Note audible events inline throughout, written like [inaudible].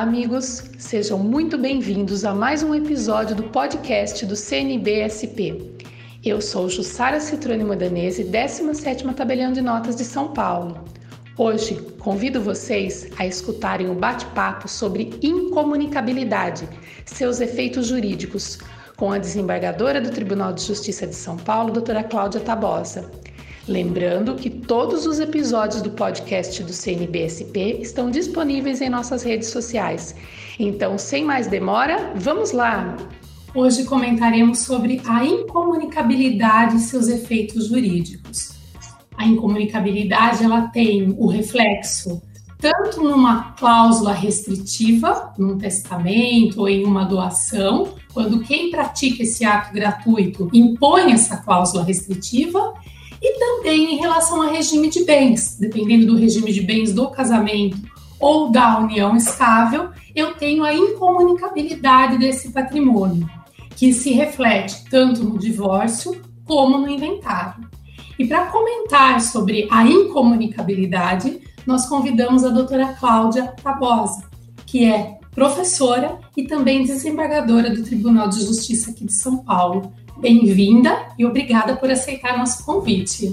Olá, amigos! Sejam muito bem-vindos a mais um episódio do podcast do CNBSP. Eu sou Jussara Citrone Modanese, 17ª Tabelião de Notas de São Paulo. Hoje, convido vocês a escutarem o um bate-papo sobre incomunicabilidade, seus efeitos jurídicos, com a desembargadora do Tribunal de Justiça de São Paulo, doutora Cláudia Tabosa. Lembrando que todos os episódios do podcast do CNBSP estão disponíveis em nossas redes sociais. Então, sem mais demora, vamos lá! Hoje comentaremos sobre a incomunicabilidade e seus efeitos jurídicos. A incomunicabilidade ela tem o reflexo tanto numa cláusula restritiva, num testamento ou em uma doação, quando quem pratica esse ato gratuito impõe essa cláusula restritiva, e também em relação a regime de bens, dependendo do regime de bens do casamento ou da união estável, eu tenho a incomunicabilidade desse patrimônio, que se reflete tanto no divórcio como no inventário. E para comentar sobre a incomunicabilidade, nós convidamos a doutora Cláudia Tabosa, que é professora e também desembargadora do Tribunal de Justiça aqui de São Paulo, Bem-vinda e obrigada por aceitar nosso convite.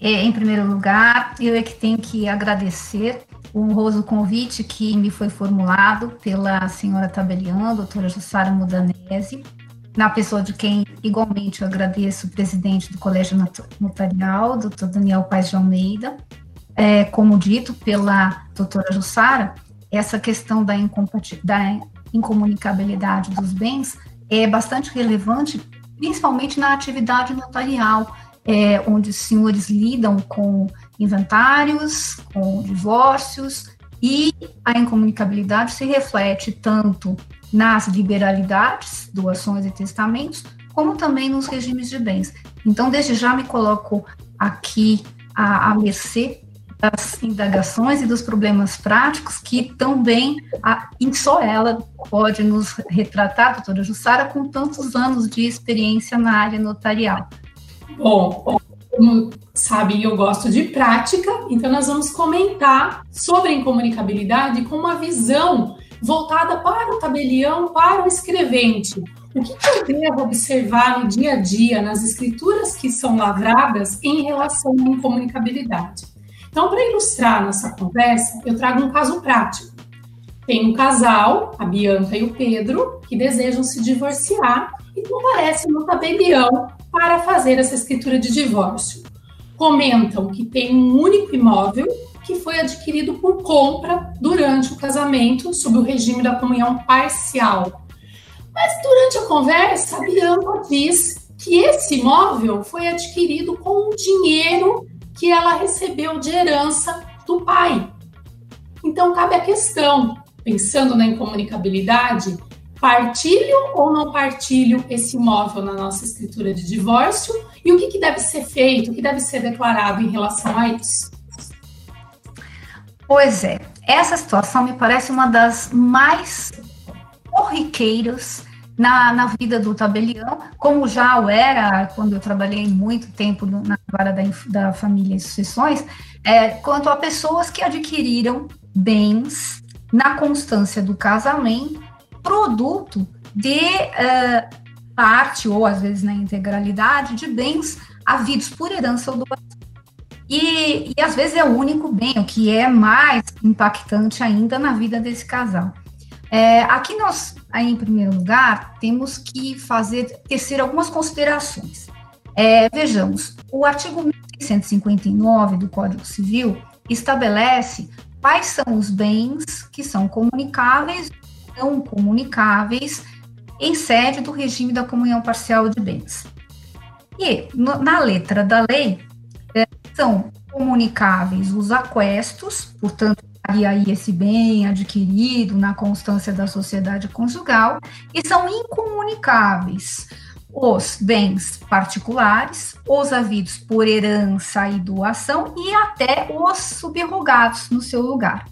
É, em primeiro lugar, eu é que tenho que agradecer o honroso convite que me foi formulado pela senhora Tabelian, doutora Jussara Mudanese, na pessoa de quem igualmente eu agradeço o presidente do Colégio Notarial, doutor Daniel Paz de Almeida. É, como dito pela doutora Jussara, essa questão da, da incomunicabilidade dos bens é bastante relevante, principalmente na atividade notarial, é, onde os senhores lidam com inventários, com divórcios, e a incomunicabilidade se reflete tanto nas liberalidades, doações e testamentos, como também nos regimes de bens. Então, desde já me coloco aqui à, à mercê das indagações e dos problemas práticos que também a, só ela pode nos retratar, doutora Jussara, com tantos anos de experiência na área notarial. Bom, como sabem, eu gosto de prática, então nós vamos comentar sobre incomunicabilidade com uma visão voltada para o tabelião, para o escrevente. O que, eu devo observar no dia a dia, nas escrituras que são lavradas em relação à incomunicabilidade? Então, para ilustrar nossa conversa, eu trago um caso prático. Tem um casal, a Bianca e o Pedro, que desejam se divorciar e comparecem no tabelião para fazer essa escritura de divórcio. Comentam que tem um único imóvel que foi adquirido por compra durante o casamento, sob o regime da comunhão parcial. Mas durante a conversa, a Bianca diz que esse imóvel foi adquirido com o dinheiro que ela recebeu de herança do pai. Então cabe a questão, pensando na incomunicabilidade, partilho ou não partilho esse imóvel na nossa escritura de divórcio e o que, que deve ser feito, o que deve ser declarado em relação a isso? Pois é, essa situação me parece uma das mais corriqueiras na, na vida do tabelião, como já o era quando eu trabalhei muito tempo na vara da, da família e sucessões, é, quanto a pessoas que adquiriram bens na constância do casamento, produto de uh, parte, ou às vezes na integralidade, de bens havidos por herança ou doação. E, e às vezes é o único bem, o que é mais impactante ainda na vida desse casal. É, aqui nós, aí em primeiro lugar, temos que fazer, tecer algumas considerações. É, vejamos, o artigo 1159 do Código Civil estabelece quais são os bens que são comunicáveis ou não comunicáveis em sede do regime da comunhão parcial de bens. E na letra da lei é, são comunicáveis os aquestos, portanto, e aí esse bem adquirido na constância da sociedade conjugal, e são incomunicáveis os bens particulares, os havidos por herança e doação e até os subrogados no seu lugar.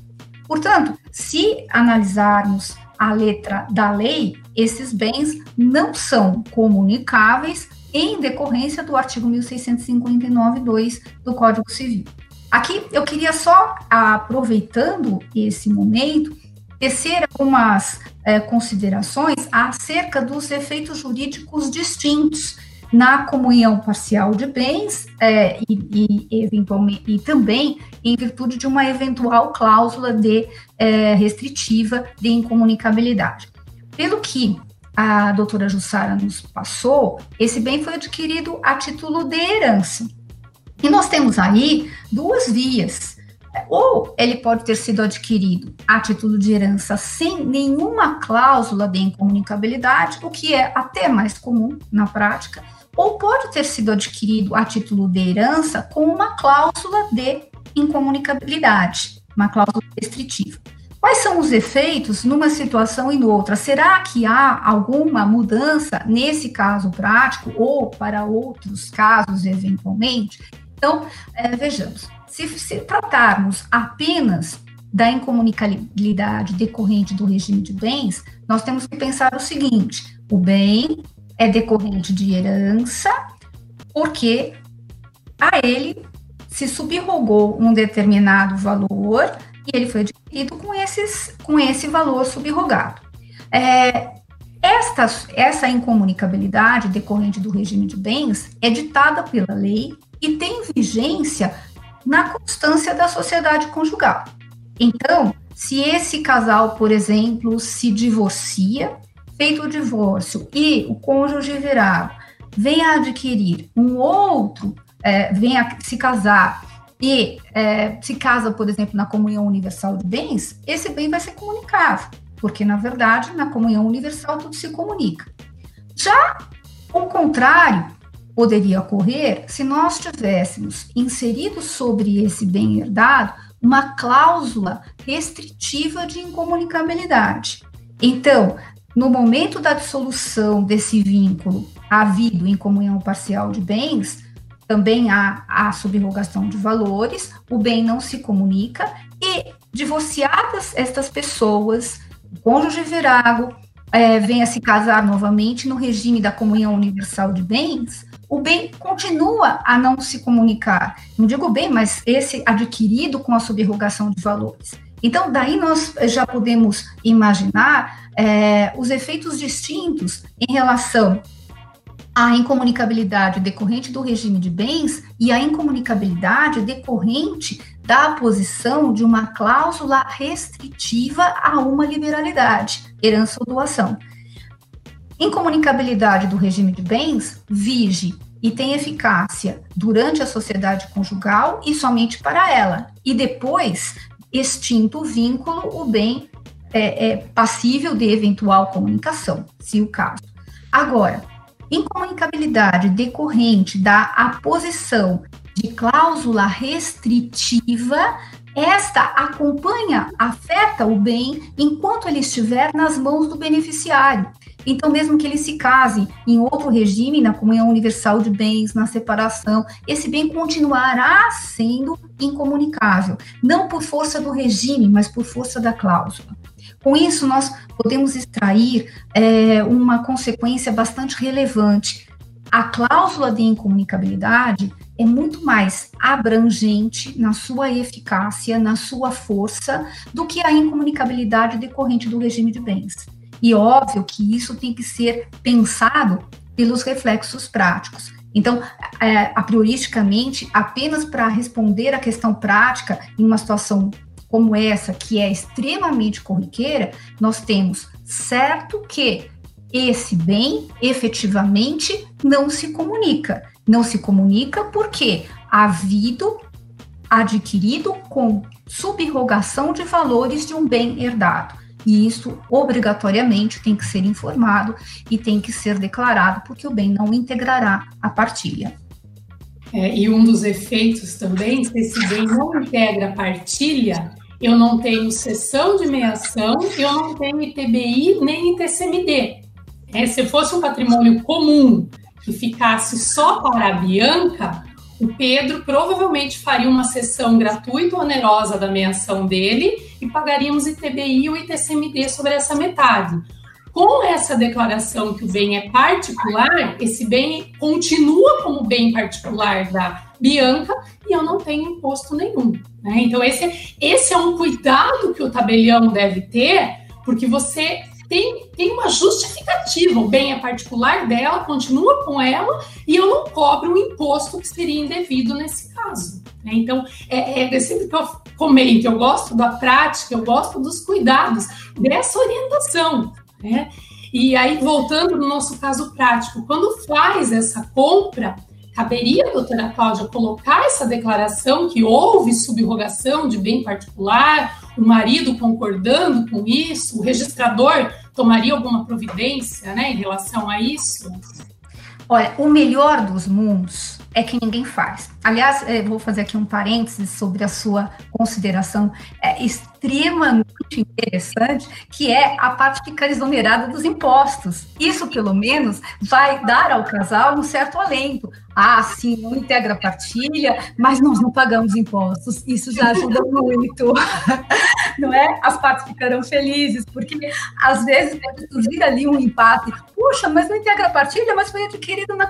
Portanto, se analisarmos a letra da lei, esses bens não são comunicáveis em decorrência do artigo 1659-2 do Código Civil. Aqui eu queria só, aproveitando esse momento, tecer algumas é, considerações acerca dos efeitos jurídicos distintos na comunhão parcial de bens é, e, e, eventualmente, e também em virtude de uma eventual cláusula de é, restritiva de incomunicabilidade. Pelo que a doutora Jussara nos passou, esse bem foi adquirido a título de herança. E nós temos aí duas vias. Ou ele pode ter sido adquirido a título de herança sem nenhuma cláusula de incomunicabilidade, o que é até mais comum na prática, ou pode ter sido adquirido a título de herança com uma cláusula de incomunicabilidade, uma cláusula restritiva. Quais são os efeitos numa situação e noutra? Será que há alguma mudança nesse caso prático ou para outros casos eventualmente? Então, é, vejamos, se, se tratarmos apenas da incomunicabilidade decorrente do regime de bens, nós temos que pensar o seguinte: o bem é decorrente de herança, porque a ele se subrogou um determinado valor e ele foi adquirido com, esses, com esse valor subrogado. É, esta, essa incomunicabilidade decorrente do regime de bens é ditada pela lei e tem vigência na constância da sociedade conjugal. Então, se esse casal, por exemplo, se divorcia, feito o divórcio e o cônjuge virar vem a adquirir um outro, é, vem a se casar e é, se casa, por exemplo, na comunhão universal de bens, esse bem vai ser comunicável, porque na verdade na comunhão universal tudo se comunica. Já o contrário poderia ocorrer se nós tivéssemos inserido sobre esse bem herdado uma cláusula restritiva de incomunicabilidade. Então, no momento da dissolução desse vínculo havido em comunhão parcial de bens, também há a subrogação de valores, o bem não se comunica e, divorciadas estas pessoas, o cônjuge virago é, venha se casar novamente no regime da comunhão universal de bens, o bem continua a não se comunicar. Não digo bem, mas esse adquirido com a subrogação de valores. Então, daí nós já podemos imaginar é, os efeitos distintos em relação à incomunicabilidade decorrente do regime de bens e à incomunicabilidade decorrente da posição de uma cláusula restritiva a uma liberalidade, herança ou doação. Incomunicabilidade do regime de bens vige e tem eficácia durante a sociedade conjugal e somente para ela, e depois extinto o vínculo, o bem é, é passível de eventual comunicação, se o caso. Agora, incomunicabilidade decorrente da aposição de cláusula restritiva, esta acompanha, afeta o bem enquanto ele estiver nas mãos do beneficiário. Então, mesmo que ele se case em outro regime, na comunhão universal de bens, na separação, esse bem continuará sendo incomunicável, não por força do regime, mas por força da cláusula. Com isso, nós podemos extrair é, uma consequência bastante relevante. A cláusula de incomunicabilidade é muito mais abrangente na sua eficácia, na sua força, do que a incomunicabilidade decorrente do regime de bens. E óbvio que isso tem que ser pensado pelos reflexos práticos. Então, é, prioristicamente, apenas para responder a questão prática em uma situação como essa, que é extremamente corriqueira, nós temos certo que esse bem efetivamente não se comunica. Não se comunica porque havido adquirido com subrogação de valores de um bem herdado e isso obrigatoriamente tem que ser informado e tem que ser declarado, porque o bem não integrará a partilha. É, e um dos efeitos também, se esse bem não integra a partilha, eu não tenho sessão de meiação, eu não tenho ITBI nem ITCMD. É, se fosse um patrimônio comum que ficasse só para a Bianca, o Pedro provavelmente faria uma sessão gratuita onerosa da meiação dele e pagaríamos ITBI ou ITCMD sobre essa metade. com essa declaração que o bem é particular, esse bem continua como bem particular da Bianca e eu não tenho imposto nenhum. Né? Então, esse, esse é um cuidado que o tabelião deve ter, porque você tem, tem uma justificativa. O bem é particular dela, continua com ela, e eu não cobro um imposto que seria indevido nesse caso. Né? Então, é, é, é sempre que eu comento, eu gosto da prática, eu gosto dos cuidados, dessa orientação. Né? E aí, voltando no nosso caso prático, quando faz essa compra, caberia doutora Cláudia colocar essa declaração que houve subrogação de bem particular, o marido concordando com isso, o registrador tomaria alguma providência né, em relação a isso? Olha, o melhor dos mundos é que ninguém faz. Aliás, vou fazer aqui um parênteses sobre a sua consideração é extremamente interessante, que é a parte ficar exonerada dos impostos. Isso, pelo menos, vai dar ao casal um certo alento. Ah, sim, não integra partilha, mas nós não pagamos impostos. Isso já ajuda [laughs] muito. [laughs] Não é? As partes ficarão felizes, porque às vezes pode surgir ali um empate. Puxa, mas não integra partilha, mas foi adquirido na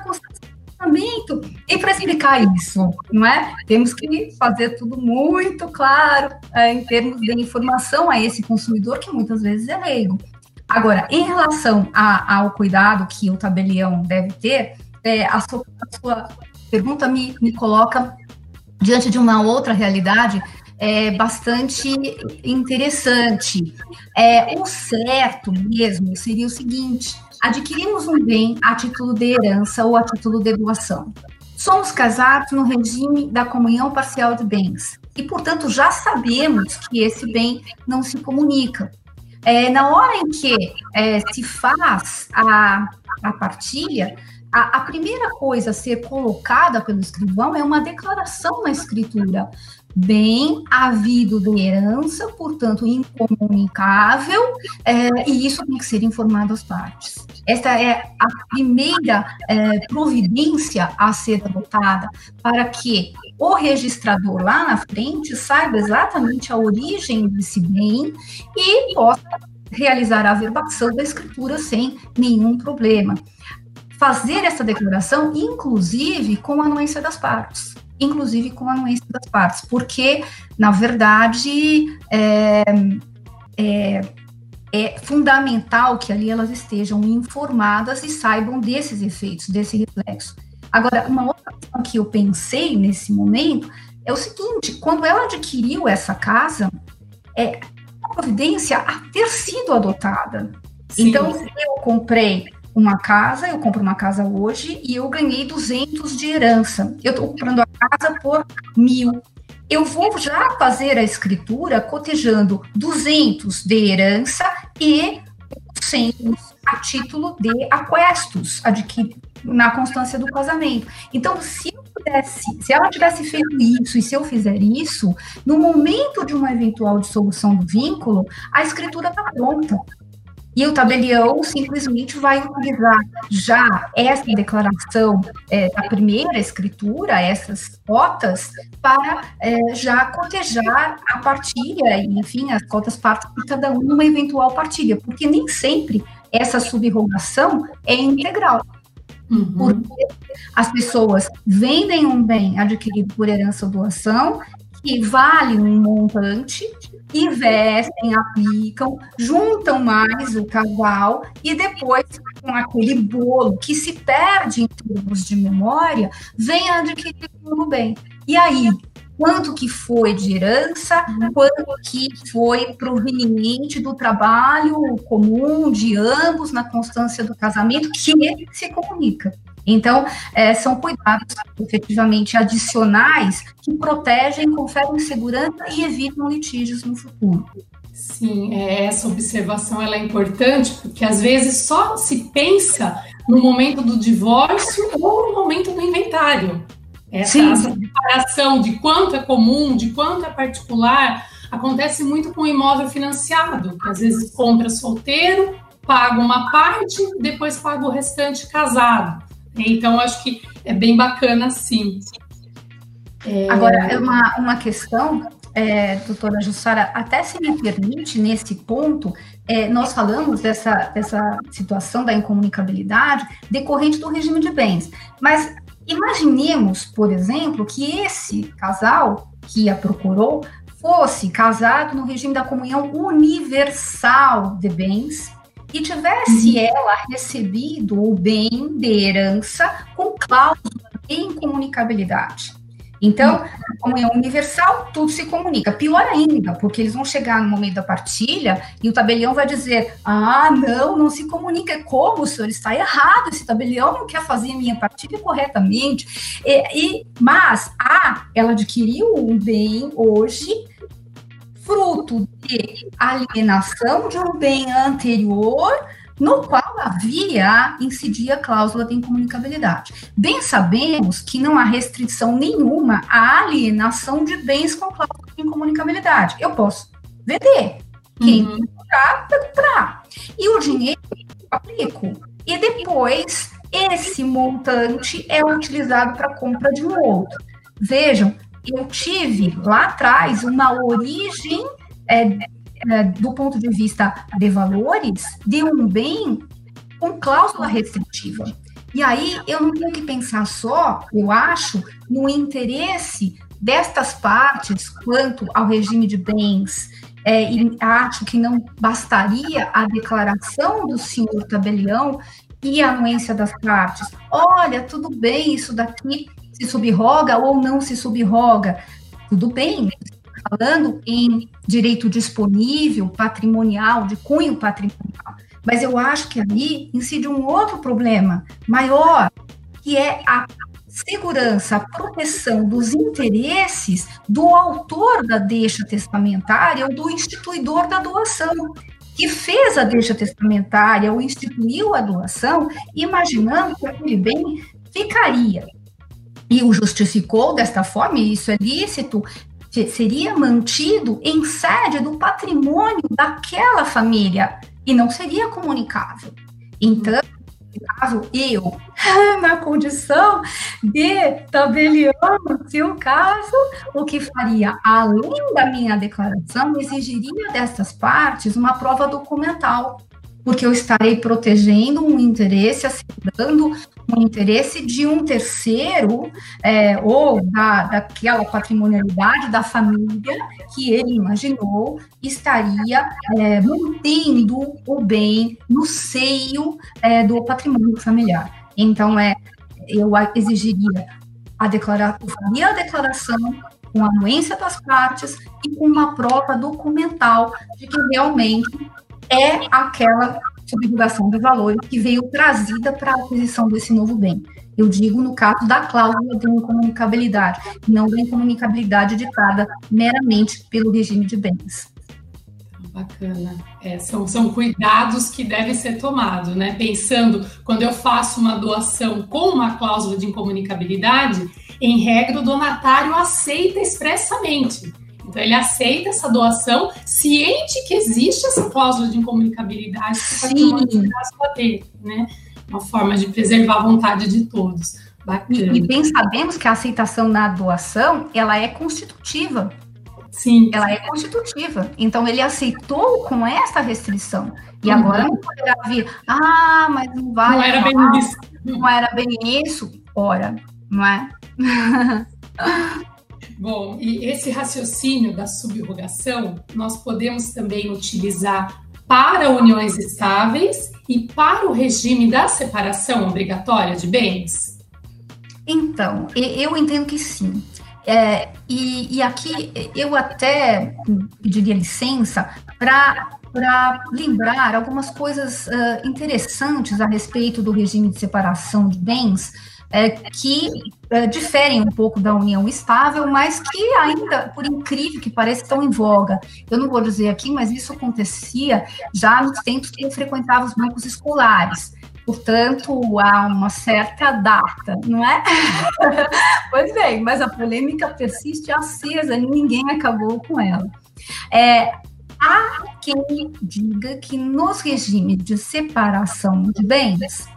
e para explicar isso, não é? Temos que fazer tudo muito claro é, em termos de informação a esse consumidor que muitas vezes é leigo. Agora, em relação a, ao cuidado que o tabelião deve ter, é, a, sua, a, sua, pergunta me, me coloca diante de uma outra realidade é, bastante interessante. É, o certo mesmo seria o seguinte: adquirimos um bem a título de herança ou a título de doação. Somos casados no regime da comunhão parcial de bens e, portanto, já sabemos que esse bem não se comunica. É, na hora em que é, se faz a, a partilha, a, a, primeira coisa a ser colocada pelo escrivão é uma declaração na escritura bem havido de herança, portanto incomunicável, é, e isso tem que ser informado às partes. Esta é a primeira é, providência a ser adotada para que o registrador lá na frente saiba exatamente a origem desse bem e possa realizar a averbação da escritura sem nenhum problema. Fazer essa declaração, inclusive, com a anuência das partes inclusive com a anuência das partes, porque, na verdade, é, é, é, fundamental que ali elas estejam informadas e saibam desses efeitos, desse reflexo. Agora, uma outra questão que eu pensei nesse momento é o seguinte: quando ela adquiriu essa casa, é a providência a ter sido adotada. Sim. Então, se eu comprei uma casa, eu compro uma casa hoje e eu ganhei 200 de herança. Eu estou comprando a casa por mil. Eu vou já fazer a escritura cotejando 200 de herança e 100 a título de aquestos adquiridos na constância do casamento. Então, se eu pudesse, se ela tivesse feito isso e se eu fizer isso, no momento de uma eventual dissolução do vínculo, a escritura está pronta. E o tabelião simplesmente vai utilizar já essa declaração é, da primeira escritura, essas cotas, para é, já cotejar a partilha, e, enfim, as cotas partes de cada um numa eventual partilha, porque nem sempre essa subrogação é integral. Uhum. Porque as pessoas vendem um bem adquirido por herança ou doação que vale um montante investem, aplicam, juntam mais o casal e depois, com aquele bolo que se perde em termos de memória, vem adquirir o bem. E aí, quanto que foi de herança, quanto que foi proveniente do trabalho comum de ambos na constância do casamento, que se comunica. Então, é, são cuidados efetivamente adicionais que protegem, conferem segurança e evitam litígios no futuro. Sim, é, essa observação ela é importante porque às vezes só se pensa no momento do divórcio ou no momento do inventário. Essa, essa separação de quanto é comum, de quanto é particular, acontece muito com o imóvel financiado, que às vezes compra solteiro, paga uma parte, depois paga o restante casado. Então, acho que é bem bacana, sim. É... Agora, uma, uma questão é, doutora Jussara, até se me permite, nesse ponto, é, nós falamos dessa, dessa situação da incomunicabilidade decorrente do regime de bens. Mas imaginemos, por exemplo, que esse casal que a procurou fosse casado no regime da comunhão universal de bens e tivesse uhum. ela recebido o bem de herança com cláusula de incomunicabilidade. Então, a comunhão universal, tudo se comunica. Pior ainda, porque eles vão chegar no momento da partilha e o tabelião vai dizer: ah, não, não se comunica. Como, o senhor está errado? Esse tabelião não quer fazer a minha partilha corretamente. E, e, mas, a, ela adquiriu um bem hoje fruto de alienação de um bem anterior no qual havia incidia a cláusula de incomunicabilidade. Bem sabemos que não há restrição nenhuma à alienação de bens com cláusula de incomunicabilidade. Eu posso vender. Quem uhum. comprar, vai comprar. E o dinheiro eu aplico. E depois, esse montante é utilizado para compra de um outro. Vejam, eu tive lá atrás uma origem é, é, do ponto de vista de valores, de um bem com cláusula restritiva. E aí eu não tenho que pensar só, eu acho, no interesse destas partes quanto ao regime de bens. É, e acho que não bastaria a declaração do senhor tabelião e a anuência das partes. Olha, tudo bem, isso daqui se subroga ou não se subroga. Tudo bem, falando em direito disponível, patrimonial, de cunho patrimonial. Mas eu acho que ali incide um outro problema maior, que é a segurança, a proteção dos interesses do autor da deixa testamentária ou do instituidor da doação, que fez a deixa testamentária ou instituiu a doação, imaginando que aquele bem ficaria. E o justificou desta forma, e isso é lícito, seria mantido em sede do patrimônio daquela família e não seria comunicável. Então, caso eu, [laughs] na condição de tabeliano, se o caso, o que faria, além da minha declaração, exigiria dessas partes uma prova documental porque eu estarei protegendo um interesse, assegurando um interesse de um terceiro, é, ou da, daquela patrimonialidade da família que ele imaginou estaria é, mantendo o bem no seio é, do patrimônio familiar. Então, é, eu exigiria a declaração, a declaração com a anuência das partes e com uma prova documental de que realmente é aquela subjugação de valores que veio trazida para a aquisição desse novo bem. Eu digo no caso da cláusula de incomunicabilidade, não da incomunicabilidade ditada meramente pelo regime de bens. Bacana. É, são, são cuidados que devem ser tomados, né? Pensando, quando eu faço uma doação com uma cláusula de incomunicabilidade, em regra, o donatário aceita expressamente então, ele aceita essa doação, ciente que existe essa cláusula de incomunicabilidade que o patrimônio dele, né? Uma forma de preservar a vontade de todos. Bacana. E bem sabemos que a aceitação na doação, ela é constitutiva. Sim. Ela é constitutiva. Então, ele aceitou com essa restrição. E uhum. agora não poderá vir, ah, mas não vai. Não era bem isso. Não era bem isso. Ora, não é? [laughs] Bom, e esse raciocínio da subrogação nós podemos também utilizar para uniões estáveis e para o regime da separação obrigatória de bens? Então, eu entendo que sim. É, e, e, aqui eu até pediria licença para lembrar algumas coisas uh, interessantes a respeito do regime de separação de bens, é, que é, diferem um pouco da união estável, mas que ainda, por incrível que pareça, estão em voga. Eu não vou dizer aqui, mas isso acontecia já nos tempos que eu frequentava os bancos escolares. Portanto, há uma certa data, não é? [laughs] pois bem, mas a polêmica persiste acesa, ninguém acabou com ela. É, há quem diga que nos regimes de separação de bens,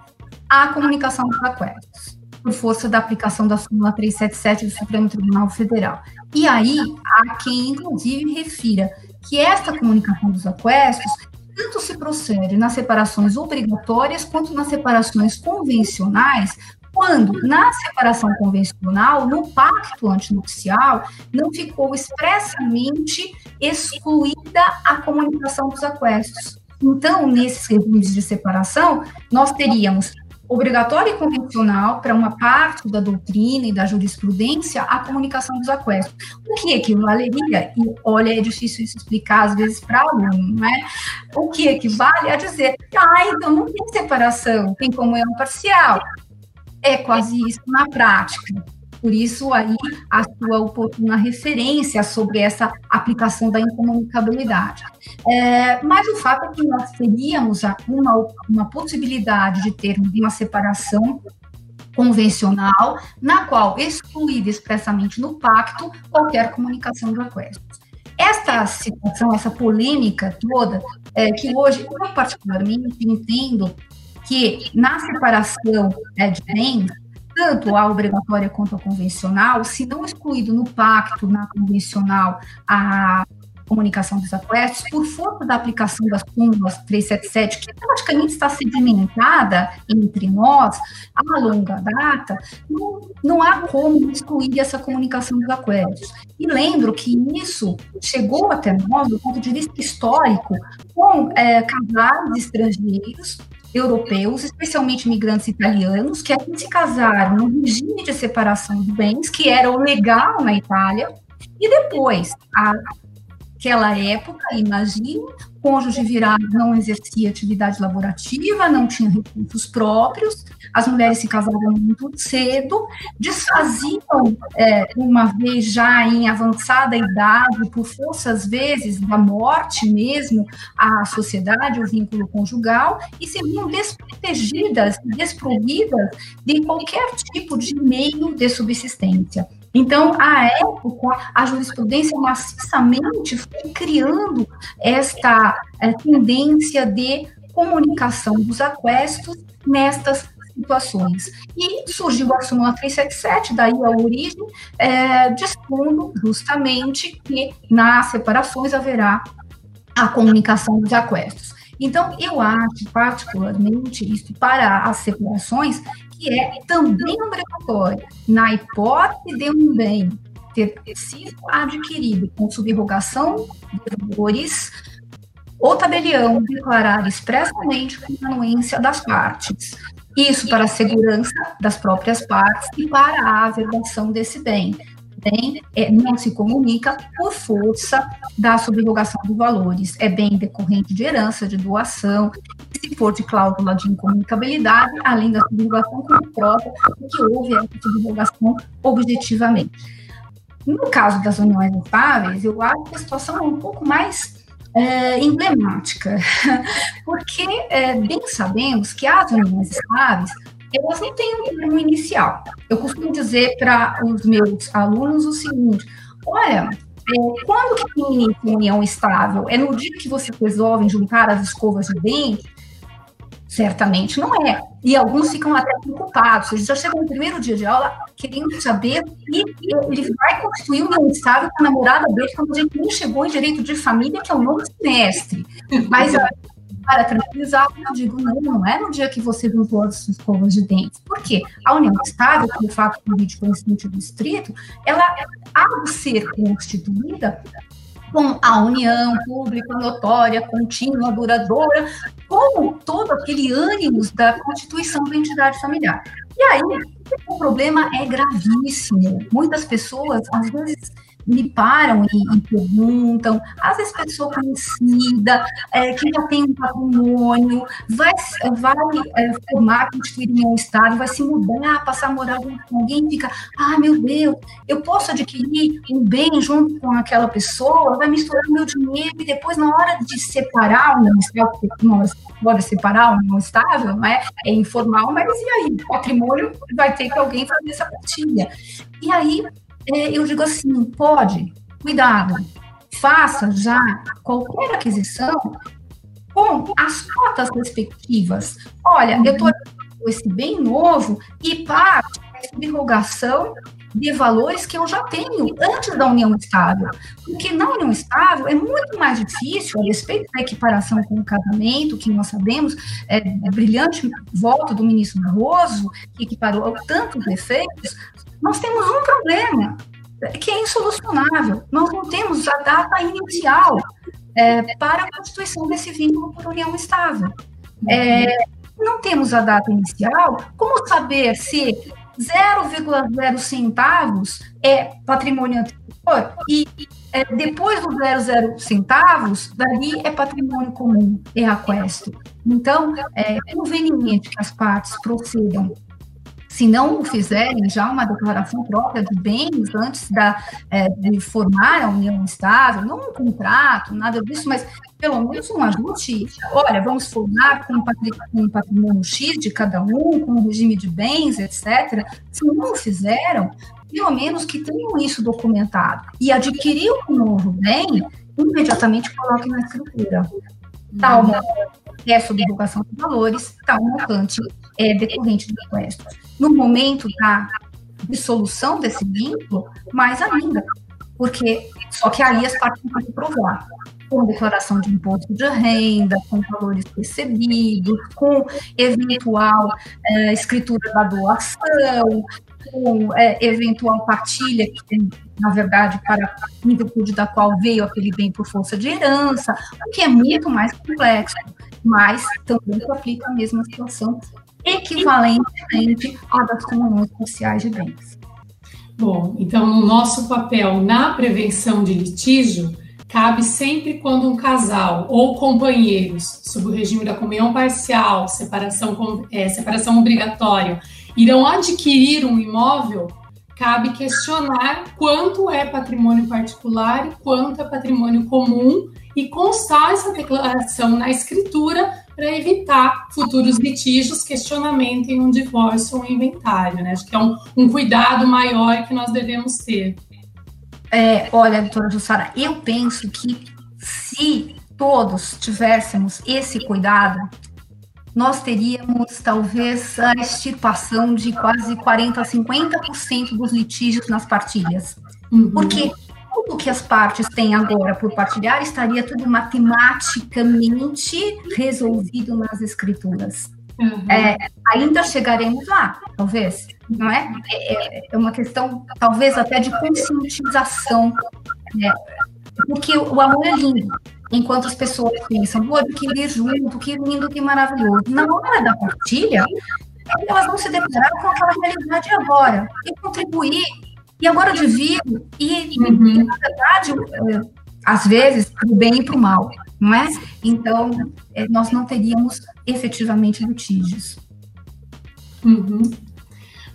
há comunicação dos aquestos. Por força da aplicação da súmula 377 do Supremo Tribunal Federal. E aí, há quem, inclusive, refira que esta comunicação dos aquestos tanto se procede nas separações obrigatórias quanto nas separações convencionais, quando na separação convencional, no pacto antinupcial, não ficou expressamente excluída a comunicação dos aquestos. Então, nesses regimes de separação, nós teríamos obrigatório e convencional para uma parte da doutrina e da jurisprudência a comunicação dos aquestos. O que equivaleria, e olha, é difícil isso explicar às vezes para aluno, não é? O que equivale a dizer, ah, então não tem separação, tem comunhão parcial. É quase isso na prática. Por isso, aí, a sua oportuna referência sobre essa aplicação da incomunicabilidade. É, mas o fato é que nós teríamos uma, uma possibilidade de ter uma separação convencional, na qual excluída expressamente no pacto qualquer comunicação de aquestos. Esta situação, essa polêmica toda, é, que hoje eu particularmente entendo que na separação é, de bens, tanto a obrigatória quanto a convencional, se não excluído no pacto, na convencional, a comunicação dos aquestos, por força da aplicação das súmulas 377, que praticamente está sedimentada entre nós a longa data, não, não há como excluir essa comunicação dos aquestos. E lembro que isso chegou até nós, do ponto de vista histórico, com é, casais estrangeiros europeus, especialmente migrantes italianos, que se casaram no regime de separação de bens, que era o legal na Itália, e depois, a, aquela época, imagine, cônjuge virado não exercia atividade laborativa, não tinha recursos próprios, as mulheres se casavam muito cedo, desfaziam, é, uma vez já em avançada idade, por força, às vezes, da morte mesmo, a sociedade, o vínculo conjugal, e se viam desprotegidas, desprovidas de qualquer tipo de meio de subsistência. Então, à época, a jurisprudência maciçamente foi criando esta é, tendência de comunicação dos aquestos nestas situações. E surgiu a súmula 377, daí a origem, é, dispondo justamente que nas separações haverá a comunicação dos aquestos. Então, eu acho particularmente isso para as separações que é também obrigatório, na hipótese de um bem ter sido adquirido com subrogação de valores, o tabelião declarar expressamente a anuência das partes. Isso para a segurança das próprias partes e para a averbação desse bem bem é, não se comunica por força da subrogação de valores. É bem decorrente de herança, de doação, se for de cláusula de incomunicabilidade, além da subrogação como prova que houve essa subrogação objetivamente. No caso das uniões estáveis, eu acho que a situação é um pouco mais é, emblemática, [laughs] porque é, bem sabemos que as uniões estáveis elas não têm um termo inicial. Eu costumo dizer para os meus alunos o seguinte: olha, é, quando que tem união estável? É no dia que vocês resolvem juntar as escovas de dente? Certamente não é. E alguns ficam até preocupados. Eles já chegam no primeiro dia de aula querendo saber se ele vai constituir uma estável com a namorada dele quando a gente nem chegou em direito de família, que é o novo semestre. Mas para tranquilizar, eu digo, não, não é no dia que você juntou as suas escovas de dentes. Por quê? A união estável, pelo fato de conhecimento distrito, ela, ao ser constituída, com a união pública, notória, contínua, duradoura, com todo aquele ânimo da constituição da entidade familiar. E aí, o problema é gravíssimo. Muitas pessoas, às vezes, me param e, e perguntam, às vezes pessoa conhecida, é, que já tem um patrimônio, vai, vai é, formar, constituir um estado, vai se mudar, passar a morar junto com alguém, fica, ah, meu Deus, eu posso adquirir um bem junto com aquela pessoa, vai misturar meu dinheiro e depois na hora de separar o meu estável, hora separar o meu estável, não é? é informal, mas e aí? Patrimônio vai ter que alguém fazer essa partilha. E aí é, eu digo assim, pode, cuidado, faça já qualquer aquisição com as cotas respectivas. Olha, eu estou esse bem novo e parte subrogação de valores que eu já tenho antes da união estável. Porque na união estável é muito mais difícil, a respeito da equiparação com o casamento, que nós sabemos, é, é brilhante voto do ministro Barroso, que equiparou tantos efeitos, nós temos um problema, que é insolucionável. Nós não temos a data inicial é, para a constituição desse vínculo por união estável. É, não temos a data inicial, como saber se 0,0 centavos é patrimônio anterior e é, depois dos 0,0 centavos, dali é patrimônio comum, é aquesto. Então, é conveniente que as partes procedam se não fizerem já uma declaração própria de bens antes da, é, de formar a união estável, não um contrato, nada disso, mas pelo menos um ajuste. Olha, vamos formar com um patrimônio X de cada um, com um regime de bens, etc. Se não fizeram, pelo menos que tenham isso documentado. E adquirir um novo bem, imediatamente coloque na escritura. Tal tá, é sobre divulgação de valores, tal tá, montante é decorrente do imposto no momento da dissolução desse vínculo, mais ainda, porque só que aí as partes que provar com declaração de imposto de renda, com valores recebidos, com eventual é, escritura da doação, com é, eventual partilha, que na verdade, para virtude da qual veio aquele bem por força de herança, o que é muito mais complexo, mas também se aplica a mesma situação equivalentemente à das comunhões sociais de bens. Bom, então no nosso papel na prevenção de litígio, cabe sempre quando um casal ou companheiros, sob o regime da comunhão parcial, separação, é, separação obrigatória, irão adquirir um imóvel, cabe questionar quanto é patrimônio particular e quanto é patrimônio comum e constar essa declaração na escritura para evitar futuros litígios, questionamento em um divórcio ou um inventário. Né? Acho que é um, um cuidado maior que nós devemos ter. É, olha, doutora Jussara, eu penso que se todos tivéssemos esse cuidado, nós teríamos talvez a extirpação de quase 40% a 50% dos litígios nas partilhas. Uhum. Porque tudo que as partes têm agora por partilhar estaria tudo matematicamente resolvido nas escrituras. Uhum. É, ainda chegaremos lá, talvez, não é? é? É, uma questão, talvez até de conscientização, né? porque o amor é lindo. Enquanto as pessoas pensam, vou adquirir junto, que lindo, que maravilhoso. Na hora da partilha, elas vão se deparar com aquela realidade agora e contribuir e agora eu divido, e, uhum. na verdade, é, às vezes, para o bem e para o mal, não é? Então, é, nós não teríamos efetivamente litígios. Uhum.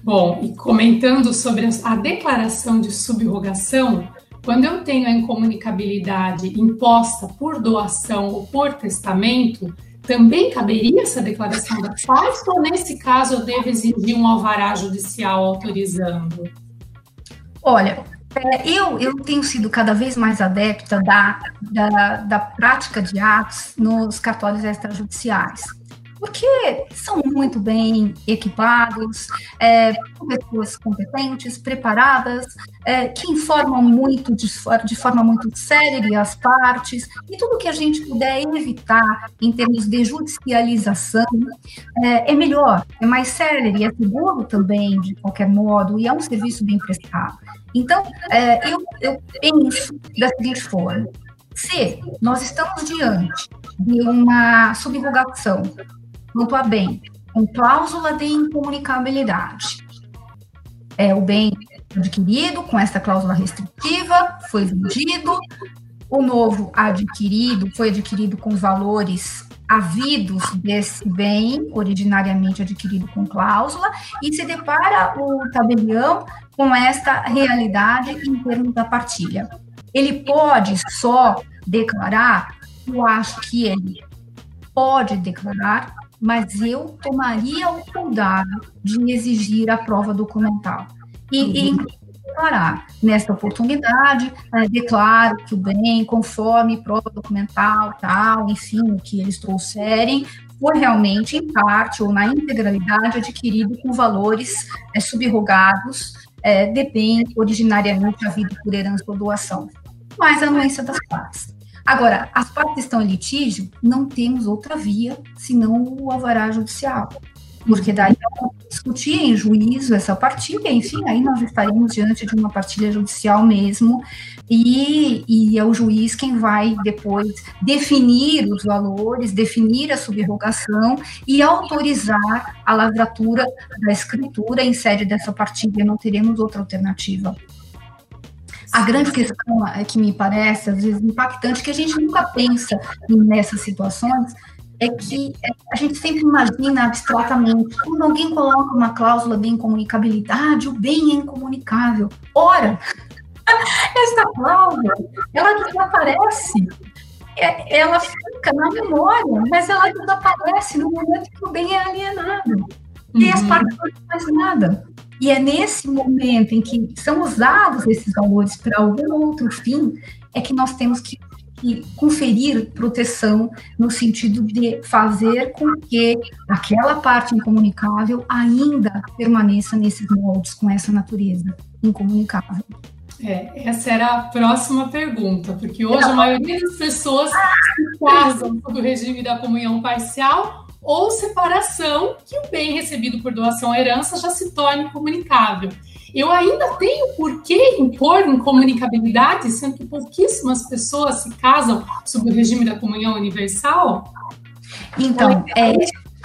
Bom, e comentando sobre a declaração de subrogação, quando eu tenho a incomunicabilidade imposta por doação ou por testamento, também caberia essa declaração da parte ou nesse caso eu devo exigir um alvará judicial autorizando? Olha, é, eu, eu tenho sido cada vez mais adepta da, da, da prática de atos nos cartórios extrajudiciais porque são muito bem equipados, é, pessoas competentes, preparadas, é, que informam muito de, de, forma muito séria as partes, e tudo que a gente puder evitar em termos de judicialização é, é melhor, é mais sério e é seguro também, de qualquer modo, e é um serviço bem prestado. Então, é, eu, eu penso da seguinte forma, se nós estamos diante de uma subrogação quanto a bem, com cláusula de incomunicabilidade. É o bem adquirido com essa cláusula restritiva, foi vendido, o novo adquirido foi adquirido com valores havidos desse bem, originariamente adquirido com cláusula, e se depara o tabelião com esta realidade em termos da partilha. Ele pode só declarar, eu acho que ele pode declarar mas eu tomaria o cuidado de exigir a prova documental. E, uhum. e declarar, nesta oportunidade, é, declaro que o bem, conforme prova documental, tal, enfim, o que eles trouxerem, foi realmente, em parte ou na integralidade, adquirido com valores é, subrogados é, de bem originariamente havido por herança ou doação, mas a anuência das partes. Agora, as partes estão em litígio, não temos outra via senão o alvará judicial porque daí discutir em juízo essa partilha, enfim, aí nós estaremos diante de uma partilha judicial mesmo, e, e é o juiz quem vai depois definir os valores, definir a subrogação e autorizar a lavratura da escritura em sede dessa partilha, não teremos outra alternativa. A grande questão é que me parece, às vezes, impactante, que a gente nunca pensa nessas situações, é que a gente sempre imagina abstratamente, quando alguém coloca uma cláusula de incomunicabilidade, o bem é incomunicável. Ora, [laughs] essa cláusula, ela desaparece, é, ela fica na memória, mas ela desaparece no momento que o bem é alienado. E as uhum. partes não fazem nada. E é nesse momento em que são usados esses valores para algum outro fim, é que nós temos que e conferir proteção no sentido de fazer com que aquela parte incomunicável ainda permaneça nesses moldes com essa natureza incomunicável. É, essa era a próxima pergunta, porque hoje a maioria das pessoas se casam sob o regime da comunhão parcial ou separação, que o bem recebido por doação ou herança já se torne comunicável eu ainda tenho por que impor incomunicabilidade, sendo que pouquíssimas pessoas se casam sob o regime da comunhão universal? Então, é,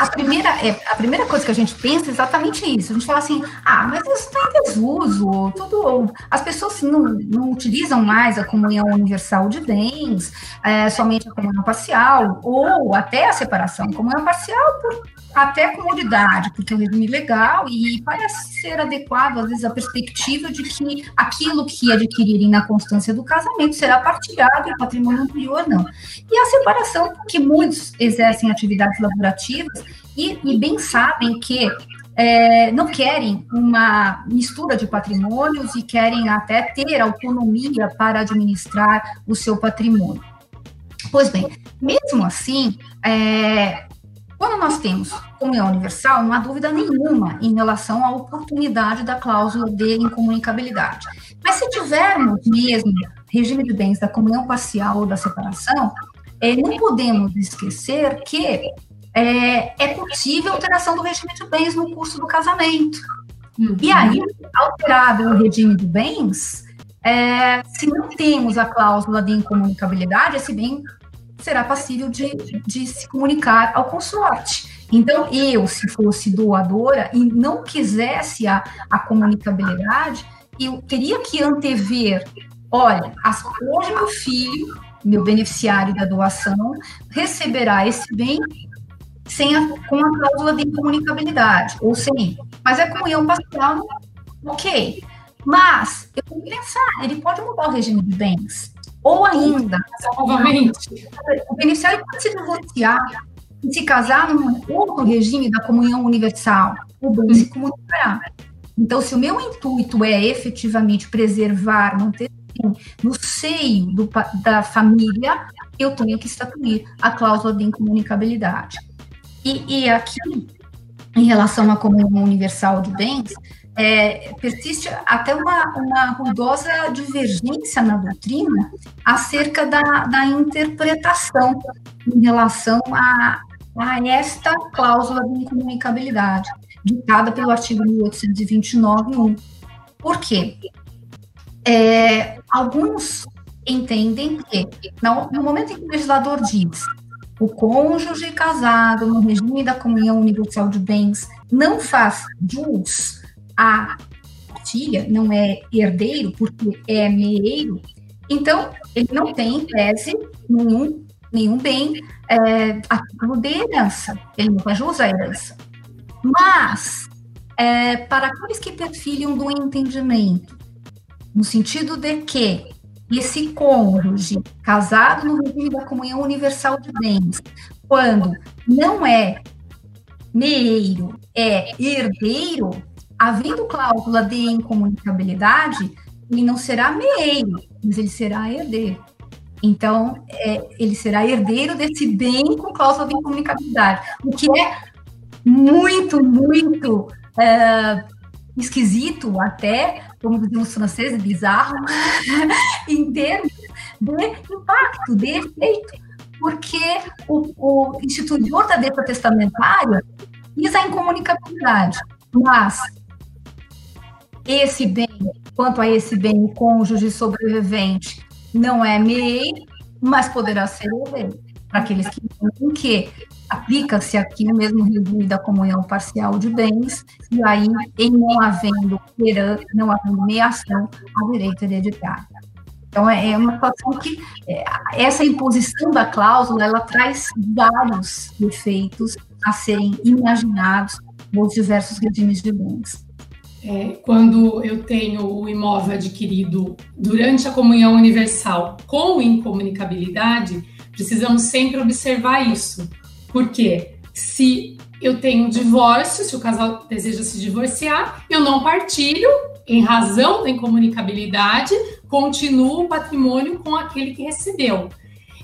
a, primeira, é, a primeira coisa que a gente pensa é exatamente isso. A gente fala assim, ah, mas isso está em desuso, tudo, as pessoas não, não utilizam mais a comunhão universal de bens, é, somente a comunhão parcial, ou até a separação. Comunhão parcial por até comodidade, porque é um regime legal e parece ser adequado, às vezes, a perspectiva de que aquilo que adquirirem na constância do casamento será partilhado e o patrimônio anterior não. E a separação, porque muitos exercem atividades laborativas e, e bem sabem que é, não querem uma mistura de patrimônios e querem até ter autonomia para administrar o seu patrimônio. Pois bem, mesmo assim, é, quando nós temos comunhão universal, não há dúvida nenhuma em relação à oportunidade da cláusula de incomunicabilidade. Mas se tivermos mesmo regime de bens da comunhão parcial ou da separação, é, não podemos esquecer que é, é possível alteração do regime de bens no curso do casamento. Uhum. E aí, alterado o regime de bens, é, se não temos a cláusula de incomunicabilidade, esse bem será passível de, de se comunicar ao consorte. Então, eu, se fosse doadora e não quisesse a, a comunicabilidade, eu teria que antever, olha, as, hoje meu filho, meu beneficiário da doação, receberá esse bem sem a, com a cláusula de incomunicabilidade, ou sem. Mas é comunhão parcial, ok. Mas, eu tenho que pensar, ele pode mudar o regime de bens. Ou ainda, novamente, o beneficiário pode se divorciar e se casar num outro regime da comunhão universal. O bem se comunicará. Então, se o meu intuito é efetivamente preservar, manter no seio do, da família, eu tenho que estatuir a cláusula de incomunicabilidade. E, e aqui, em relação à comunhão universal de bens, é, persiste até uma, uma ruidosa divergência na doutrina acerca da, da interpretação em relação a, a esta cláusula de incomunicabilidade, ditada pelo artigo 1829.1. Por quê? É, alguns entendem que, no momento em que o legislador diz o cônjuge casado no regime da comunhão universal de bens não faz jus a partilha, não é herdeiro, porque é meeiro, então ele não tem, em tese, nenhum, nenhum bem é, a título de herança, ele não faz jus à herança. Mas, é, para aqueles que perfilham do entendimento, no sentido de que esse cônjuge casado no regime da comunhão universal de bens, quando não é meeiro, é herdeiro, havendo cláusula de incomunicabilidade, ele não será meio, mas ele será herdeiro. Então, é, ele será herdeiro desse bem com cláusula de incomunicabilidade, o que é muito, muito é, esquisito até, como dizem os franceses, bizarro, [laughs] em termos de impacto, de efeito, porque o, o instituidor da deta testamentária visa a incomunicabilidade, mas esse bem, quanto a esse bem, o cônjuge sobrevivente não é MEI, mas poderá ser herdeiro. Para aqueles que entendem que aplica-se aqui o mesmo regime da comunhão parcial de bens, e aí, em não havendo, não havendo meação, a direito hereditário. Então, é, é uma situação que é, essa imposição da cláusula, ela traz vários efeitos a serem imaginados nos diversos regimes de bens. É, quando eu tenho o imóvel adquirido durante a comunhão universal com incomunicabilidade, precisamos sempre observar isso. Porque se eu tenho um divórcio, se o casal deseja se divorciar, eu não partilho, em razão da incomunicabilidade, continuo o patrimônio com aquele que recebeu.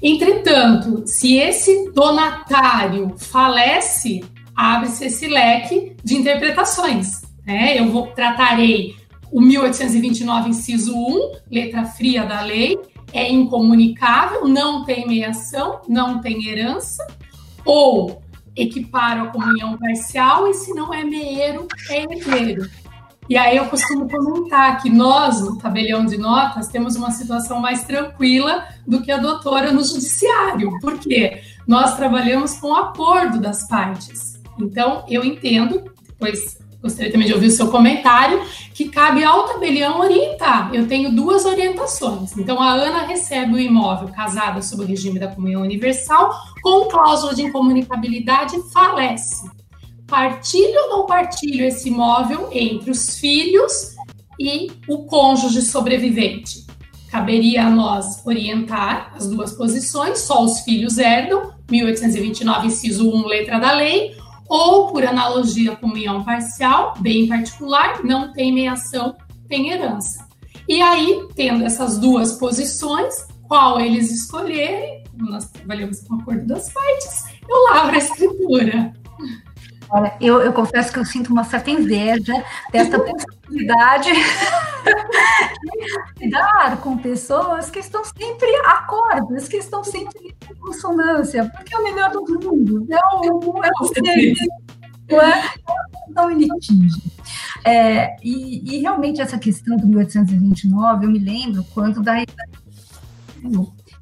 Entretanto, se esse donatário falece, abre-se esse leque de interpretações. Né? Eu vou tratarei o 1829, inciso 1, letra fria da lei, é incomunicável, não tem meiação, não tem herança, ou equiparo a comunhão parcial, e se não é meeiro, é herdeiro. E aí eu costumo comentar que nós, no tabelião de notas, temos uma situação mais tranquila do que a doutora no judiciário. Por quê? Nós trabalhamos com acordo das partes. Então, eu entendo, depois gostaria também de ouvir o seu comentário, que cabe ao tabelião orientar. Eu tenho duas orientações. Então, a Ana recebe o imóvel casada sob o regime da comunhão universal, com cláusula de incomunicabilidade, falece. Partilho ou não partilho esse imóvel entre os filhos e o cônjuge sobrevivente? Caberia a nós orientar as duas posições, só os filhos herdam, 1829, inciso 1, letra da lei, ou por analogia comunhão parcial, bem particular, não tem meiação, tem herança. E aí, tendo essas duas posições, qual eles escolherem, nós trabalhamos com o acordo das partes, eu lavro a escritura. Olha, eu, eu confesso que eu sinto uma certa inveja dessa possibilidade de [laughs] [laughs] lidar com pessoas que estão sempre acordes, que estão sempre em consonância, porque é o melhor do mundo. Não, [laughs] não é o não é, não litígio. É, e, e realmente essa questão do 1829, eu me lembro quando da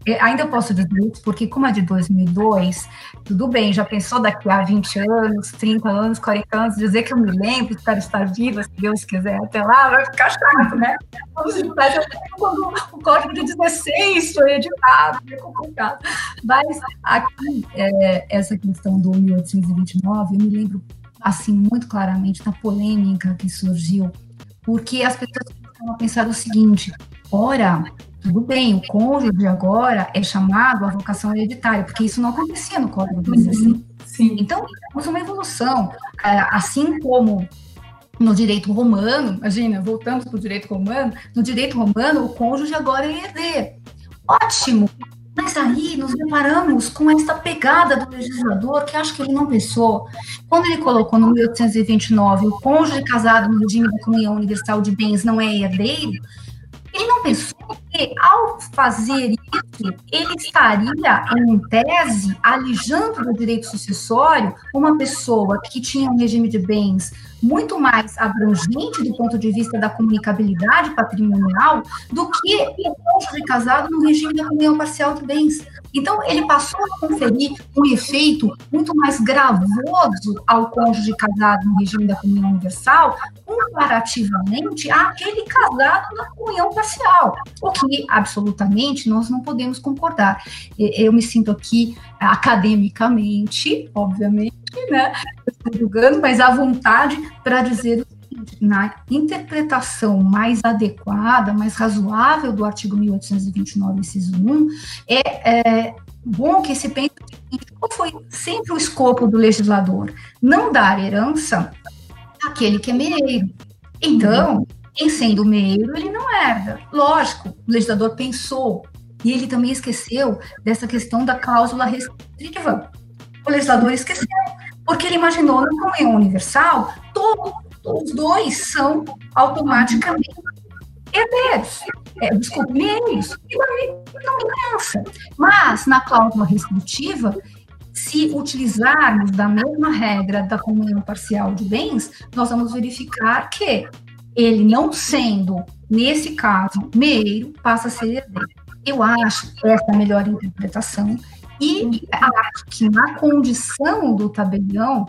é, ainda posso dizer isso, porque como é de 2002, tudo bem, já pensou daqui a 20 anos, 30 anos, 40 anos, dizer que eu me lembro, espero estar viva, se Deus quiser, até lá, vai ficar chato, né? Quando o código de 16 foi editado, é complicado. Mas aqui, é, essa questão do 1829, eu me lembro, assim, muito claramente da polêmica que surgiu, porque as pessoas começaram a pensar o seguinte, ora, tudo bem, o cônjuge agora é chamado a vocação hereditária, porque isso não acontecia no Código de uhum, Sim. Então, temos uma evolução, é, assim como no direito romano, imagina, voltamos para o direito romano, no direito romano, o cônjuge agora é herdeiro. Ótimo! Mas aí nos deparamos com essa pegada do legislador que acho que ele não pensou. Quando ele colocou no 1829 o cônjuge casado no regime da comunhão universal de bens não é herdeiro, ele não pensou que, ao fazer isso, ele estaria, em tese, alijando do direito sucessório uma pessoa que tinha um regime de bens muito mais abrangente do ponto de vista da comunicabilidade patrimonial do que o cônjuge casado no regime da comunhão parcial de bens. Então, ele passou a conferir um efeito muito mais gravoso ao cônjuge casado no regime da comunhão universal, comparativamente àquele casado na comunhão parcial, o que absolutamente nós não podemos concordar. Eu me sinto aqui academicamente, obviamente, né, julgando, mas à vontade para dizer na interpretação mais adequada, mais razoável do artigo 1829, inciso 1, é, é bom que se pense qual foi sempre o escopo do legislador? Não dar herança àquele que é meio. Então, em sendo meio, ele não herda. Lógico, o legislador pensou E ele também esqueceu dessa questão da cláusula restritiva. O legislador esqueceu, porque ele imaginou na comunhão universal, todos os dois são automaticamente herdeiros, é, desculpe, meios, e daí não cansa. Mas, na cláusula restritiva, se utilizarmos da mesma regra da comunhão parcial de bens, nós vamos verificar que ele não sendo, nesse caso, meio, passa a ser herdeiro. Eu acho essa a melhor interpretação e acho que na condição do tabelião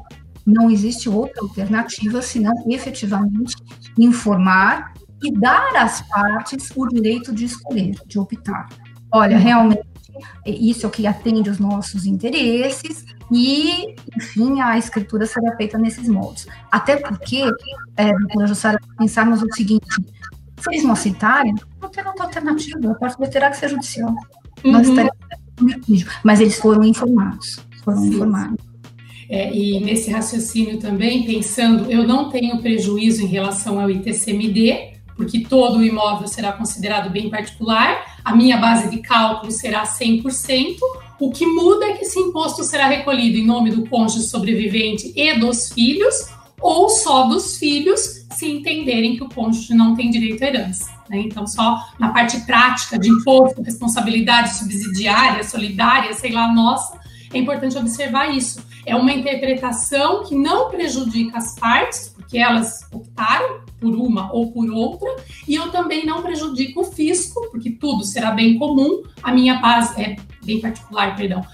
não existe outra alternativa senão efetivamente informar e dar às partes o direito de escolher, de optar. Olha, realmente isso é o que atende os nossos interesses e, enfim, a escritura será feita nesses moldes. Até porque, é, doutora Jussara, pensarmos o seguinte, se eles não aceitarem, não terá outra alternativa, a parte terá que ser judicial. Uhum. Nós mas eles foram informados, foram Sim. informados. É, e nesse raciocínio também, pensando, eu não tenho prejuízo em relação ao ITCMD, porque todo o imóvel será considerado bem particular, a minha base de cálculo será 100%. O que muda é que esse imposto será recolhido em nome do cônjuge sobrevivente e dos filhos, ou só dos filhos, se entenderem que o cônjuge não tem direito à herança. Né? Então, só na parte prática de imposto, responsabilidade subsidiária, solidária, sei lá, nossa, é importante observar isso. É uma interpretação que não prejudica as partes, porque elas optaram por uma ou por outra, e eu também não prejudico o fisco, porque tudo será bem comum, a minha base é bem particular, perdão.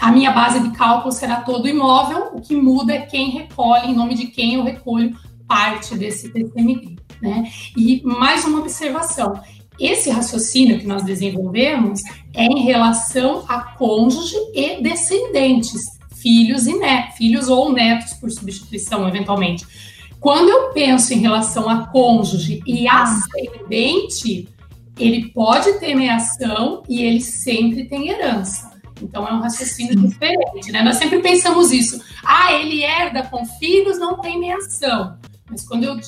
A minha base de cálculo será todo imóvel, o que muda é quem recolhe, em nome de quem eu recolho parte desse TCMD. Né? E mais uma observação: esse raciocínio que nós desenvolvemos é em relação a cônjuge e descendentes, filhos e netos, filhos ou netos por substituição, eventualmente. Quando eu penso em relação a cônjuge e ascendente, ele pode ter meação e ele sempre tem herança. Então é um raciocínio diferente, né? Nós sempre pensamos isso. Ah, ele herda com filhos, não tem meação. Mas quando eu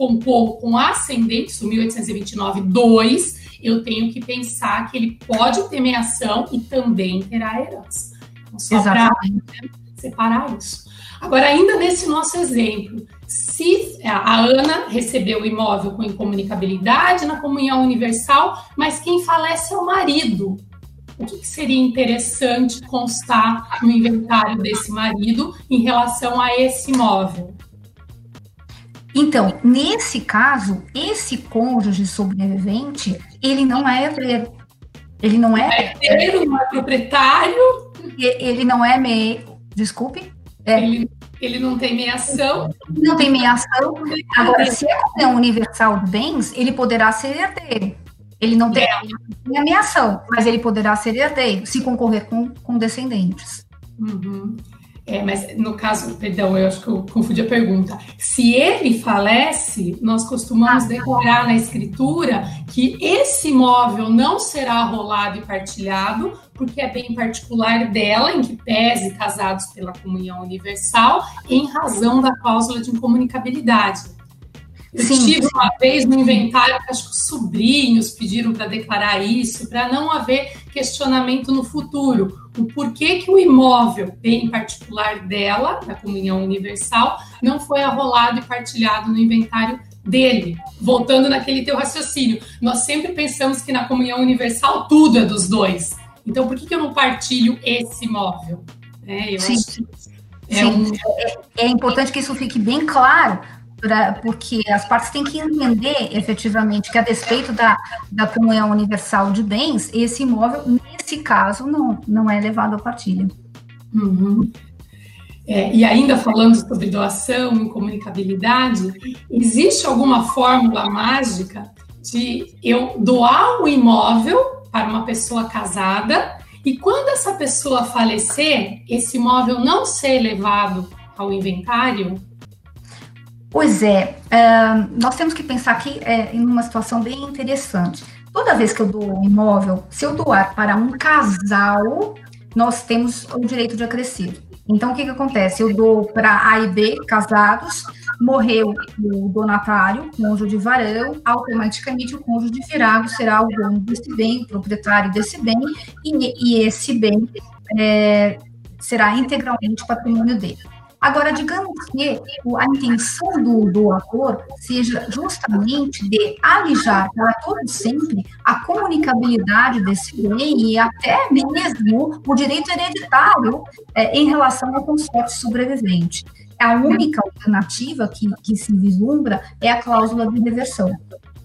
compor com ascendente, isso 1829, 2, eu tenho que pensar que ele pode ter meação e também terá herança. Então, só para separar isso. Agora, ainda nesse nosso exemplo, se a Ana recebeu o imóvel com incomunicabilidade na comunhão universal, mas quem falece é o marido. O que, que seria interessante constar no inventário desse marido em relação a esse imóvel? Então, nesse caso, esse cônjuge sobrevivente, ele não é herdeiro. Ele não é. É herdeiro, não é proprietário. Ele não é meio. Desculpe? É. Ele, ele não tem meiação. Não tem meiação. Agora, se é um universal de bens, ele poderá ser herdeiro. Ele não tem, é. meiação, mas ele poderá ser herdeiro se concorrer com, com descendentes. Uhum. É, mas no caso, perdão, eu acho que eu confundi a pergunta. Se ele falece, nós costumamos ah. declarar na escritura que esse imóvel não será rolado e partilhado, porque é bem particular dela, em que pese casados pela comunhão universal, em razão da cláusula de incomunicabilidade. Eu Sim. tive uma vez no inventário que acho que os sobrinhos pediram para declarar isso, para não haver questionamento no futuro. O porquê que o imóvel, bem particular dela, da comunhão universal, não foi arrolado e partilhado no inventário dele. Voltando naquele teu raciocínio, nós sempre pensamos que na comunhão universal tudo é dos dois. Então, por que, que eu não partilho esse imóvel? É, Sim. É, um... é, é importante que isso fique bem claro, porque as partes têm que entender efetivamente que, a despeito da, da comunhão universal de bens, esse imóvel, nesse caso, não, não é levado à partilha. Uhum. É, e ainda falando sobre doação e comunicabilidade, existe alguma fórmula mágica de eu doar um imóvel para uma pessoa casada e quando essa pessoa falecer, esse imóvel não ser levado ao inventário? Pois é, uh, nós temos que pensar aqui é, em uma situação bem interessante. Toda vez que eu dou um imóvel, se eu doar para um casal, nós temos o direito de acrescer. Então, o que, que acontece? Eu dou para A e B, casados, morreu o donatário, cônjuge varão, automaticamente o cônjuge virado será o dono desse bem, o proprietário desse bem, e, e esse bem é, será integralmente patrimônio dele. Agora, digamos que a intenção do doador seja justamente de alijar para todo sempre a comunicabilidade desse bem e até mesmo o direito hereditário é, em relação ao consórcio sobrevivente. A única alternativa que, que se vislumbra é a cláusula de reversão.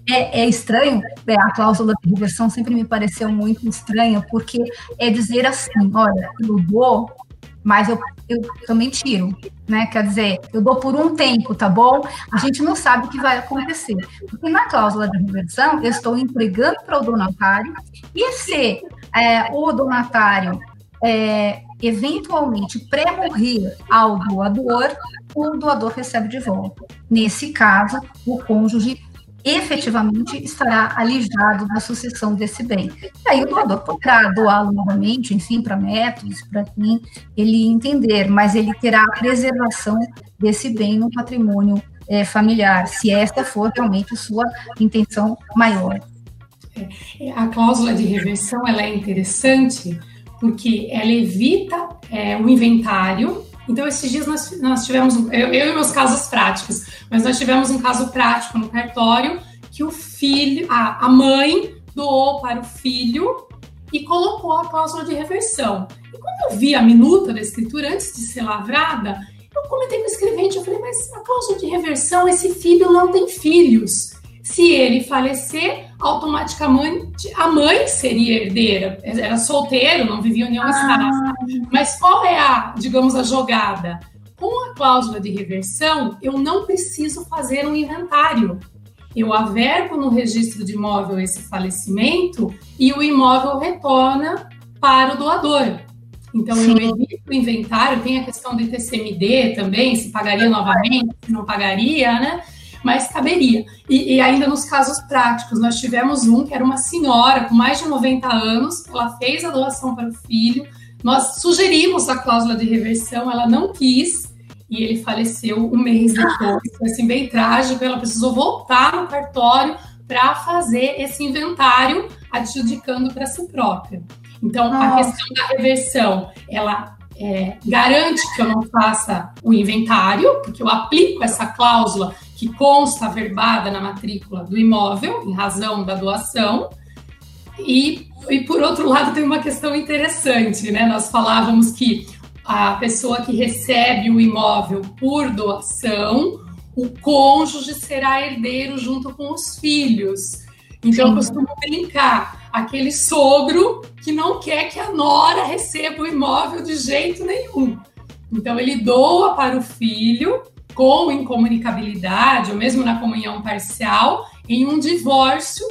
É, é, estranho, é, a cláusula de reversão sempre me pareceu muito estranha, porque é dizer assim, olha, eu dou mas eu, eu também tiro, né? Quer dizer, eu dou por um tempo, tá bom? A gente não sabe o que vai acontecer. Porque na cláusula de reversão, eu estou entregando para o donatário, e se é, o donatário é, eventualmente pré-morrer ao doador, o doador recebe de volta. Nesse caso, o cônjuge efetivamente estará alijado da sucessão desse bem. E aí o doador poderá doá-lo novamente, enfim, para métodos, para quem ele entender, mas ele terá a preservação desse bem no patrimônio é, familiar, se esta for realmente sua intenção maior. A cláusula de reversão ela é interessante porque ela evita é, o inventário então, esses dias nós, nós tivemos, eu, eu, e meus casos práticos, mas nós tivemos um caso prático no cartório que o filho, a, a mãe doou para o filho e colocou a cláusula de reversão. E quando eu vi a minuta da escritura antes de ser lavrada, eu comentei com o escrevente, eu falei, mas a cláusula de reversão, esse filho não tem filhos. Se ele falecer, automaticamente a mãe seria herdeira. Era solteiro, não vivia nenhum ah. estado. Mas qual é a, digamos, a jogada? Com a cláusula de reversão, eu não preciso fazer um inventário. Eu averbo no registro de imóvel esse falecimento e o imóvel retorna para o doador. Então, Sim. eu evito o inventário, tem a questão do ITCMD também, se pagaria novamente, se não pagaria, né? Mas caberia. E, e, ainda nos casos práticos, nós tivemos um que era uma senhora com mais de 90 anos, ela fez a doação para o filho, nós sugerimos a cláusula de reversão, ela não quis, e ele faleceu um mês depois. Foi assim, bem trágico, ela precisou voltar no cartório para fazer esse inventário, adjudicando para si própria. Então, Nossa. a questão da reversão, ela é, garante que eu não faça o inventário, porque eu aplico essa cláusula que consta verbada na matrícula do imóvel, em razão da doação. E, e por outro lado, tem uma questão interessante, né? Nós falávamos que a pessoa que recebe o imóvel por doação, o cônjuge será herdeiro junto com os filhos. Então, Sim. eu costumo brincar, aquele sogro que não quer que a nora receba o imóvel de jeito nenhum. Então, ele doa para o filho com incomunicabilidade, ou mesmo na comunhão parcial, em um divórcio,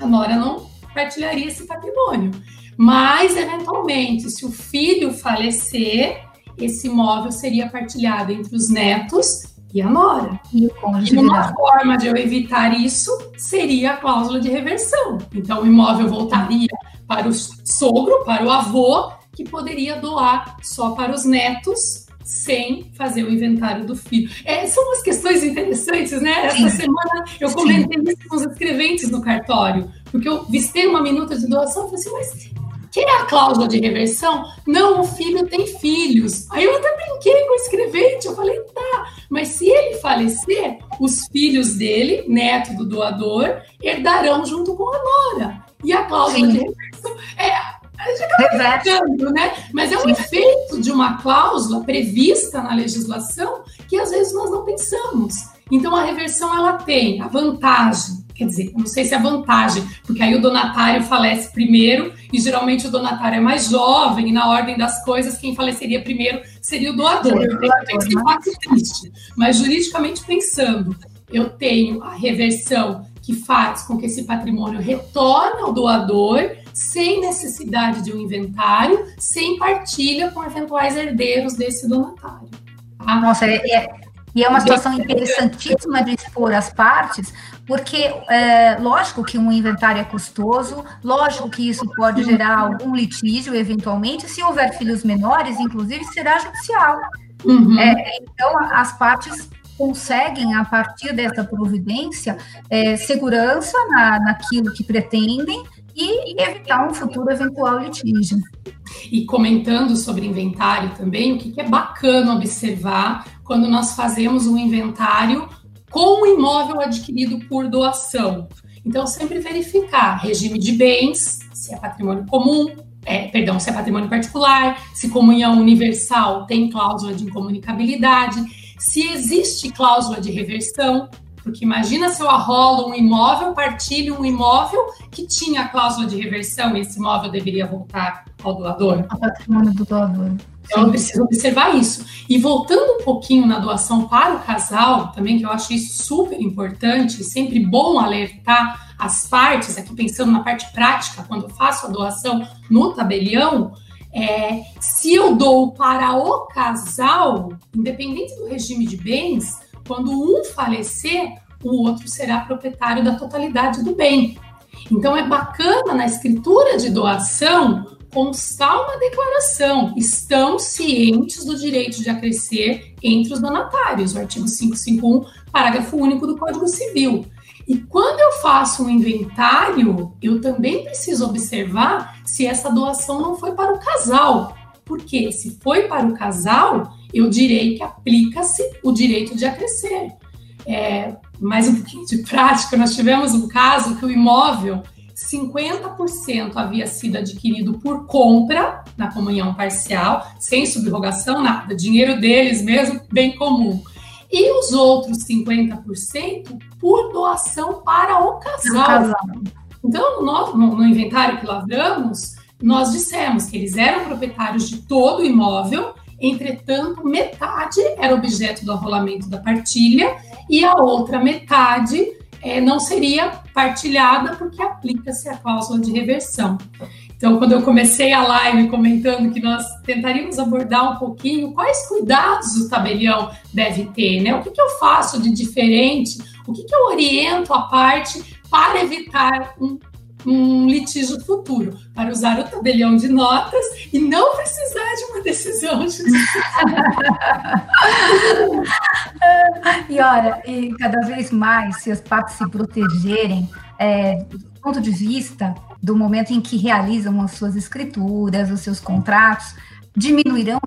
a nora não partilharia esse patrimônio. Mas, eventualmente, se o filho falecer, esse imóvel seria partilhado entre os netos e a nora. E, e uma forma de eu evitar isso seria a cláusula de reversão. Então, o imóvel voltaria para o sogro, para o avô, que poderia doar só para os netos sem fazer o inventário do filho. É, são umas questões interessantes, né? Essa semana eu comentei isso com os escreventes no cartório, porque eu vistei uma minuta de doação e falei assim, mas que é a cláusula de reversão? Não, o filho tem filhos. Aí eu até brinquei com o escrevente, eu falei, tá, mas se ele falecer, os filhos dele, neto do doador, herdarão junto com a nora. E a cláusula Sim. de reversão é a gente acaba ficando, né? Mas é um Sim. efeito de uma cláusula prevista na legislação que às vezes nós não pensamos. Então a reversão ela tem a vantagem, quer dizer, não sei se é vantagem, porque aí o donatário falece primeiro e geralmente o donatário é mais jovem e na ordem das coisas quem faleceria primeiro seria o doador. Que ser fácil triste, mas juridicamente pensando, eu tenho a reversão que faz com que esse patrimônio retorne ao doador sem necessidade de um inventário, sem partilha com eventuais herdeiros desse donatário. Tá? Nossa, é, é, e é uma situação interessantíssima de expor as partes, porque é, lógico que um inventário é custoso, lógico que isso pode gerar algum litígio eventualmente, se houver filhos menores, inclusive será judicial. Uhum. É, então as partes conseguem, a partir dessa providência, é, segurança na, naquilo que pretendem e evitar um futuro eventual litígio. E comentando sobre inventário também, o que, é bacana observar quando nós fazemos um inventário com o imóvel adquirido por doação. Então, sempre verificar regime de bens, se é patrimônio comum, é, perdão, se é patrimônio particular, se comunhão universal tem cláusula de incomunicabilidade, se existe cláusula de reversão, porque imagina se eu arrolo um imóvel, partilho um imóvel que tinha a cláusula de reversão e esse imóvel deveria voltar ao doador. A patrimônio do doador. Então, eu preciso observar isso. E voltando um pouquinho na doação para o casal, também, que eu acho isso super importante, sempre bom alertar as partes, aqui pensando na parte prática, quando eu faço a doação no tabelião, é, se eu dou para o casal, independente do regime de bens, quando um falecer, o outro será proprietário da totalidade do bem. Então é bacana na escritura de doação constar uma declaração. Estão cientes do direito de acrescer entre os donatários, o artigo 551, parágrafo único do Código Civil. E quando eu faço um inventário, eu também preciso observar se essa doação não foi para o casal. Porque se foi para o casal, eu direi que aplica-se o direito de acrescer. É, mais um pouquinho de prática, nós tivemos um caso que o imóvel 50% havia sido adquirido por compra na comunhão parcial, sem subrogação, nada, dinheiro deles mesmo, bem comum. E os outros 50% por doação para o casal. Então, no, no, no inventário que lavramos, nós dissemos que eles eram proprietários de todo o imóvel, entretanto, metade era objeto do arrolamento da partilha e a outra metade é, não seria partilhada porque aplica-se a cláusula de reversão. Então, quando eu comecei a live comentando que nós tentaríamos abordar um pouquinho quais cuidados o tabelião deve ter, né? O que, que eu faço de diferente? O que, que eu oriento a parte para evitar um um litígio futuro, para usar o tabelião de notas e não precisar de uma decisão judicial. [laughs] e olha, e cada vez mais, se as partes se protegerem, é, do ponto de vista do momento em que realizam as suas escrituras, os seus contratos, diminuirão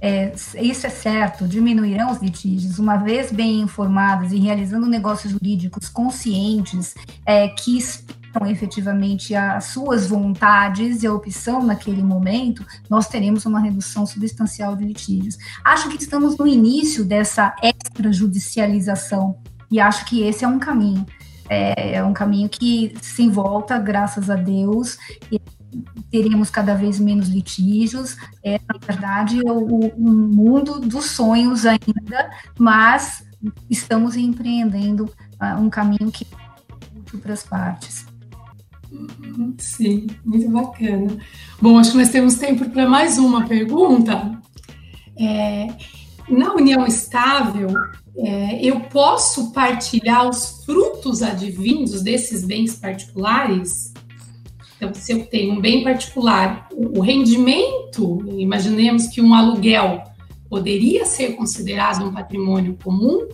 é, isso é certo, diminuirão os litígios, uma vez bem informadas e realizando negócios jurídicos conscientes, é, que efetivamente as suas vontades e a opção naquele momento, nós teremos uma redução substancial de litígios. Acho que estamos no início dessa extrajudicialização e acho que esse é um caminho. É, é um caminho que se volta, graças a Deus, e teremos cada vez menos litígios. É, na verdade, o, o mundo dos sonhos ainda, mas estamos empreendendo uh, um caminho que é útil para as partes. Sim, muito bacana. Bom, acho que nós temos tempo para mais uma pergunta. É, na união estável, é, eu posso partilhar os frutos advindos desses bens particulares? Então, se eu tenho um bem particular, o rendimento, imaginemos que um aluguel poderia ser considerado um patrimônio comum,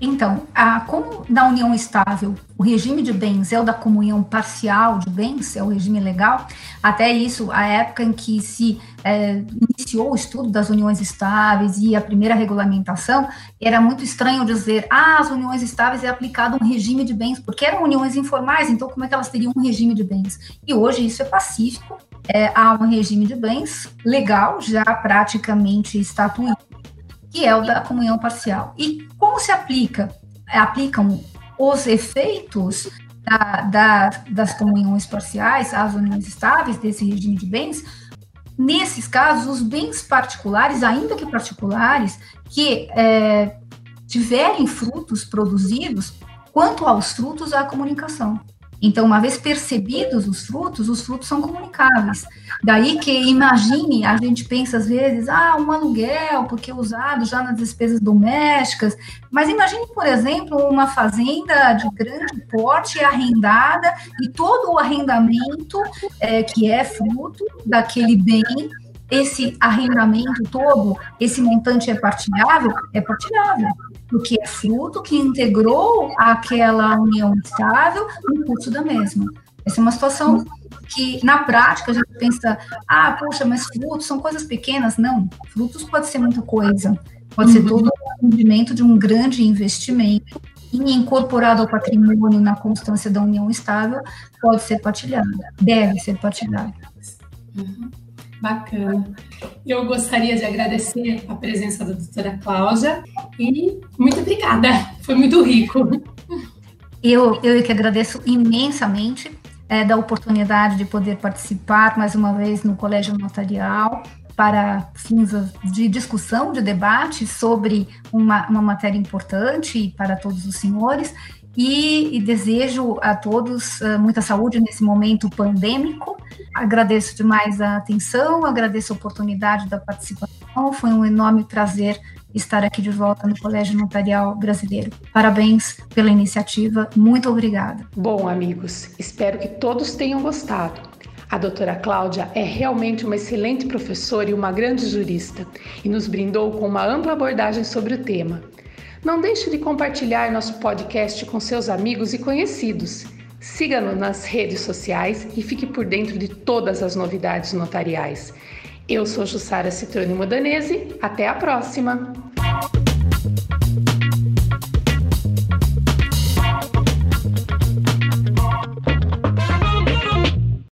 então, a, como na união estável o regime de bens é o da comunhão parcial de bens, é o regime legal, até isso, a época em que se é, iniciou o estudo das uniões estáveis e a primeira regulamentação, era muito estranho dizer, ah, as uniões estáveis é aplicado um regime de bens, porque eram uniões informais, então como é que elas teriam um regime de bens? E hoje isso é pacífico, é, há um regime de bens legal, já praticamente estatuído, que é o da comunhão parcial. E como se aplica? Aplicam os efeitos da, da, das comunhões parciais às uniões estáveis desse regime de bens. Nesses casos, os bens particulares, ainda que particulares, que é, tiverem frutos produzidos, quanto aos frutos, há comunicação. Então, uma vez percebidos os frutos, os frutos são comunicáveis. Daí que, imagine, a gente pensa às vezes, ah, um aluguel, porque é usado já nas despesas domésticas. Mas imagine, por exemplo, uma fazenda de grande porte arrendada e todo o arrendamento é, que é fruto daquele bem esse arrendamento todo, esse montante é partilhável? É partilhável, porque é fruto que integrou aquela união estável no curso da mesma. Essa é uma situação que, na prática, a gente pensa, ah, poxa, mas frutos são coisas pequenas. Não, frutos pode ser muita coisa. Pode uhum. ser todo o rendimento de um grande investimento e incorporado ao patrimônio na constância da união estável, pode ser partilhado, deve ser partilhado. Uhum. Bacana. Eu gostaria de agradecer a presença da doutora Cláudia e muito obrigada, foi muito rico. Eu, eu que agradeço imensamente é, da oportunidade de poder participar mais uma vez no Colégio Notarial para fins de discussão, de debate sobre uma, uma matéria importante para todos os senhores. E, e, desejo a todos uh, muita saúde nesse momento pandêmico. Agradeço demais a atenção, agradeço a oportunidade da participação. Foi um enorme prazer estar aqui de volta no Colégio Notarial Brasileiro. Parabéns pela iniciativa, muito obrigada. Bom, amigos, espero que todos tenham gostado. A doutora Cláudia é realmente uma excelente professora e uma grande jurista e nos brindou com uma ampla abordagem sobre o tema. Não deixe de compartilhar nosso podcast com seus amigos e conhecidos. Siga-nos nas redes sociais e fique por dentro de todas as novidades notariais. Eu sou Jussara Citrone Modanese. Até a próxima!